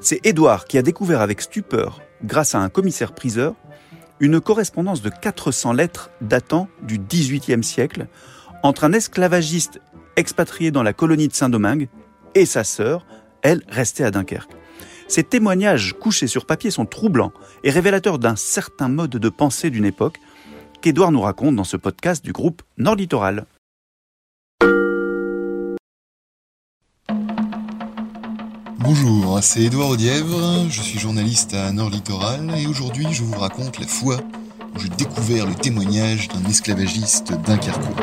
C'est Édouard qui a découvert avec stupeur, grâce à un commissaire-priseur, une correspondance de 400 lettres datant du XVIIIe siècle entre un esclavagiste expatrié dans la colonie de Saint-Domingue et sa sœur, elle restée à Dunkerque. Ces témoignages couchés sur papier sont troublants et révélateurs d'un certain mode de pensée d'une époque qu'Édouard nous raconte dans ce podcast du groupe Nord Littoral. Bonjour, c'est Édouard Audièvre, je suis journaliste à Nord Littoral et aujourd'hui je vous raconte la fois où j'ai découvert le témoignage d'un esclavagiste dunkerquois.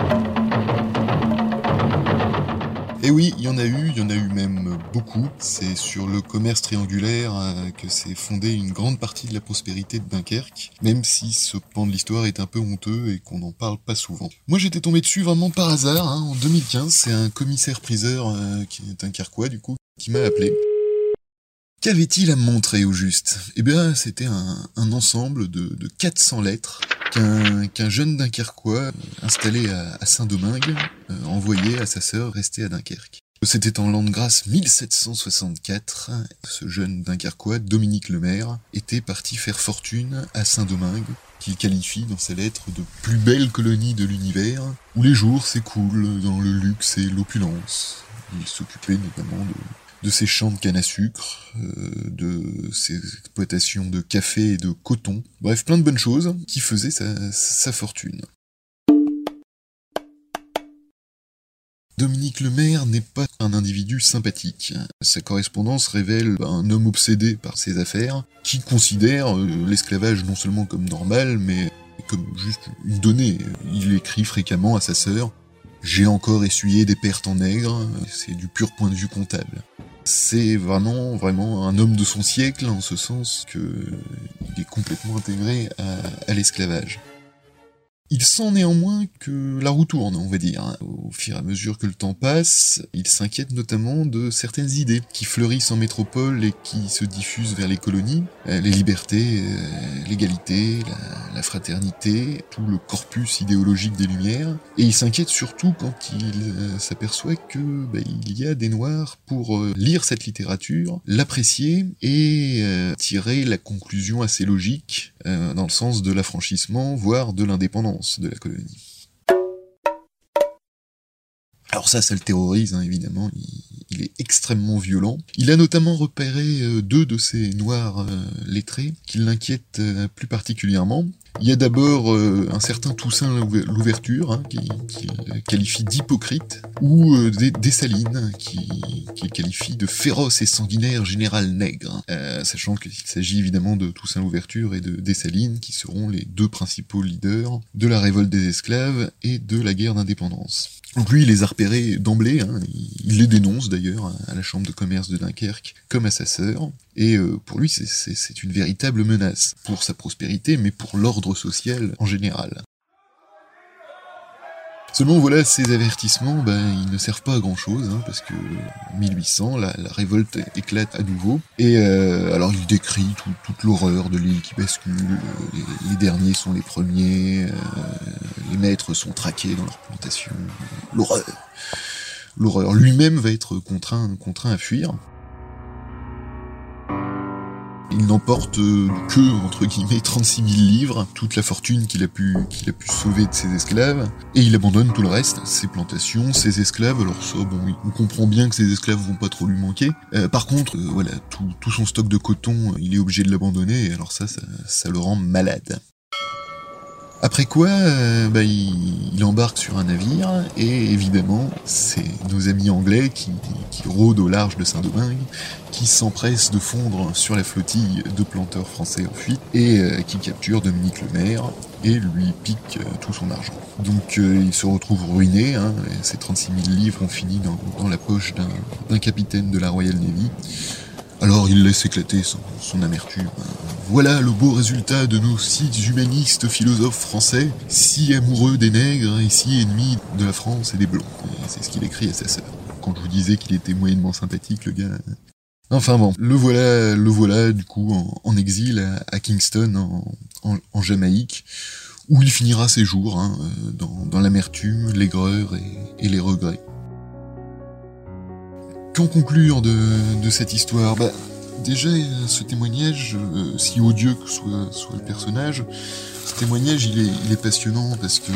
Et oui, il y en a eu, il y en a eu même beaucoup. C'est sur le commerce triangulaire euh, que s'est fondée une grande partie de la prospérité de Dunkerque, même si ce pan de l'histoire est un peu honteux et qu'on n'en parle pas souvent. Moi j'étais tombé dessus vraiment par hasard, hein, en 2015, c'est un commissaire-priseur euh, qui est dunkerquois du coup, qui m'a appelé. Qu'avait-il à montrer au juste? Eh bien, c'était un, ensemble de, 400 lettres qu'un jeune Dunkerquois installé à, Saint-Domingue euh, envoyait à sa sœur restée à Dunkerque. C'était en l'an de grâce 1764. Ce jeune Dunkerquois, Dominique Lemaire, était parti faire fortune à Saint-Domingue, qu'il qualifie dans ses lettres de plus belle colonie de l'univers, où les jours s'écoulent dans le luxe et l'opulence. Il s'occupait notamment de de ses champs de canne à sucre, euh, de ses exploitations de café et de coton, bref plein de bonnes choses qui faisaient sa, fortune. Dominique Lemaire n'est pas un individu sympathique. Sa correspondance révèle un homme obsédé par ses affaires, qui considère euh, l'esclavage non seulement comme normal, mais comme juste une donnée. Il écrit fréquemment à sa sœur J'ai encore essuyé des pertes en nègre, c'est du pur point de vue comptable. C'est vraiment, vraiment un homme de son siècle, en ce sens que il est complètement intégré à, l'esclavage. Il sent néanmoins que la roue tourne, on va dire. Au fur et à mesure que le temps passe, il s'inquiète notamment de certaines idées qui fleurissent en métropole et qui se diffusent vers les colonies. Euh, les libertés, euh, l'égalité, la, fraternité, tout le corpus idéologique des Lumières. Et il s'inquiète surtout quand il euh, s'aperçoit que bah, il y a des Noirs pour lire cette littérature, l'apprécier et tirer la conclusion assez logique dans le sens de l'affranchissement, voire de l'indépendance de la colonie. Alors ça, ça le terrorise, hein, évidemment, il, est extrêmement violent. Il a notamment repéré euh, deux de ces noirs euh, lettrés qui l'inquiètent euh, plus particulièrement. Il y a d'abord un certain Toussaint l'ouverture, hein, qui, qualifie d'hypocrite, ou Dessalines, qui, qui qualifie de féroce et sanguinaire général nègre, sachant qu'il s'agit évidemment de Toussaint l'ouverture et de Dessalines, qui seront les deux principaux leaders de la révolte des esclaves et de la guerre d'indépendance. Donc lui, il les a repérés d'emblée, hein. il les dénonce d'ailleurs à la chambre de commerce de Dunkerque comme à sa sœur, et euh, pour lui c'est une véritable menace, pour sa prospérité, mais pour l'ordre social en général. Seulement voilà, ces avertissements, ben, ils ne servent pas à grand chose, hein, parce que 1800, la, révolte éclate à nouveau. Et euh, alors il décrit toute l'horreur de l'île qui bascule, les, derniers sont les premiers, euh, les maîtres sont traqués dans leur plantation, l'horreur. L'horreur. Lui-même va être contraint, contraint à fuir. Il n'emporte que, entre guillemets, 36 000 livres, toute la fortune qu'il a pu, sauver de ses esclaves, et il abandonne tout le reste, ses plantations, ses esclaves, alors ça, bon, on comprend bien que ses esclaves vont pas trop lui manquer. Euh, par contre, euh, voilà, tout, son stock de coton, il est obligé de l'abandonner, et alors ça, ça, ça le rend malade. Après quoi, euh, bah, il, embarque sur un navire, et évidemment, c'est nos amis anglais qui, rôdent au large de Saint-Domingue, qui s'empressent de fondre sur la flottille de planteurs français en fuite, et euh, qui capturent Dominique Lemaire, et lui piquent euh, tout son argent. Donc il se retrouve ruiné, hein, ces 36 000 livres ont fini dans la poche d'un capitaine de la Royal Navy. Alors il laisse éclater son, amertume. Voilà le beau résultat de nos six humanistes philosophes français, si amoureux des nègres et si ennemis de la France et des blancs. C'est ce qu'il écrit à sa sœur. Quand je vous disais qu'il était moyennement sympathique, le gars. Enfin bon, le voilà, le voilà du coup en, exil à, Kingston, en, Jamaïque, où il finira ses jours, hein, dans, l'amertume, l'aigreur et les regrets. Qu'en conclure de, cette histoire? Bah, déjà, ce témoignage, euh, si odieux que soit, le personnage, ce témoignage, il est, passionnant parce que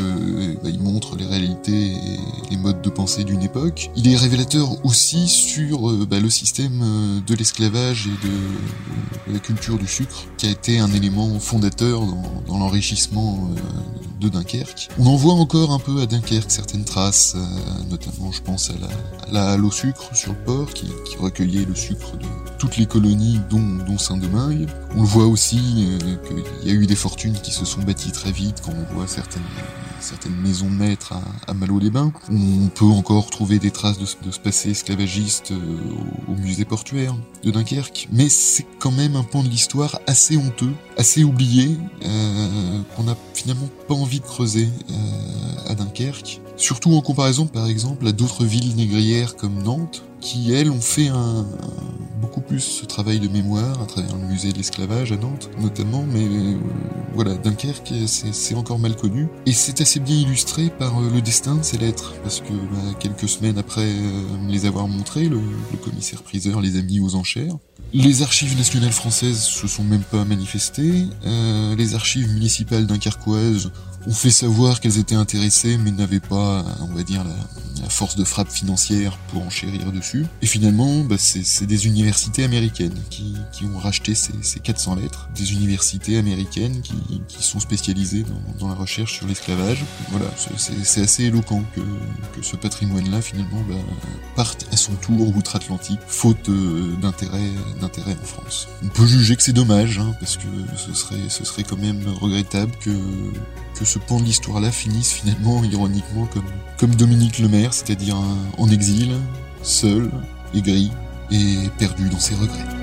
bah, il montre les réalités et les modes de pensée d'une époque. Il est révélateur aussi sur euh, bah, le système euh, de l'esclavage et de, la culture du sucre, qui a été un élément fondateur dans, dans l'enrichissement euh, de Dunkerque. On en voit encore un peu à Dunkerque certaines traces, notamment je pense à la, sucre sur le port, qui, recueillait le sucre de toutes les colonies, dont, Saint-Domingue. On le voit aussi qu'il y a eu des fortunes qui se sont bâti très vite quand on voit certaines maisons maîtres à, Malo-les-Bains. On peut encore trouver des traces de, ce passé esclavagiste euh, au, musée portuaire de Dunkerque, mais c'est quand même un pan de l'histoire assez honteux, assez oublié, euh, qu'on n'a finalement pas envie de creuser euh, à Dunkerque. Surtout en comparaison, par exemple, à d'autres villes négrières comme Nantes, qui elles ont fait un, beaucoup plus ce travail de mémoire à travers le musée de l'esclavage à Nantes notamment, mais euh, voilà, Dunkerque c'est encore mal connu et c'est assez bien illustré par euh, le destin de ces lettres parce que bah, quelques semaines après euh, les avoir montrées, le, le commissaire priseur les a mis aux enchères. Les archives nationales françaises se sont même pas manifestées, les archives municipales dunkerquoises ont fait savoir qu'elles étaient intéressées mais n'avaient pas, on va dire, la, force de frappe financière pour enchérir dessus. Et finalement, bah, c'est des universités américaines qui, ont racheté ces, ces, 400 lettres, des universités américaines qui, qui sont spécialisées dans, dans, la recherche sur l'esclavage. Voilà, c'est assez éloquent que, ce patrimoine-là finalement bah, parte à son tour outre-Atlantique, faute euh, d'intérêt d'intérêt en France. On peut juger que c'est dommage, hein, parce que ce serait, quand même regrettable que, ce pan de l'histoire-là finisse finalement ironiquement comme, comme Dominique Lemaire, c'est-à-dire en exil, seul, aigri et perdu dans ses regrets.